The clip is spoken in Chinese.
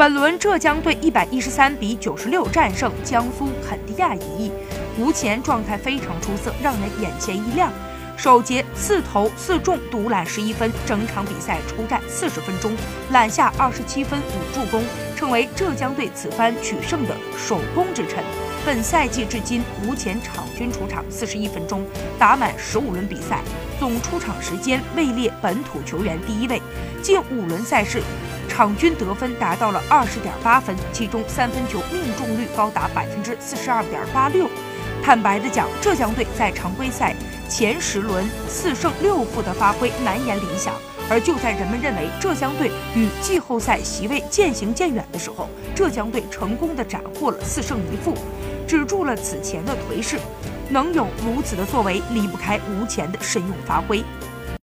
本轮浙江队一百一十三比九十六战胜江苏肯尼亚一役，吴前状态非常出色，让人眼前一亮。首节四投四中，独揽十一分，整场比赛出战四十分钟，揽下二十七分五助攻，成为浙江队此番取胜的首功之臣。本赛季至今，吴前场均出场四十一分钟，打满十五轮比赛，总出场时间位列本土球员第一位。近五轮赛事，场均得分达到了二十点八分，其中三分球命中率高达百分之四十二点八六。坦白的讲，浙江队在常规赛。前十轮四胜六负的发挥难言理想，而就在人们认为浙江队与季后赛席位渐行渐远的时候，浙江队成功的斩获了四胜一负，止住了此前的颓势。能有如此的作为，离不开吴前的神勇发挥。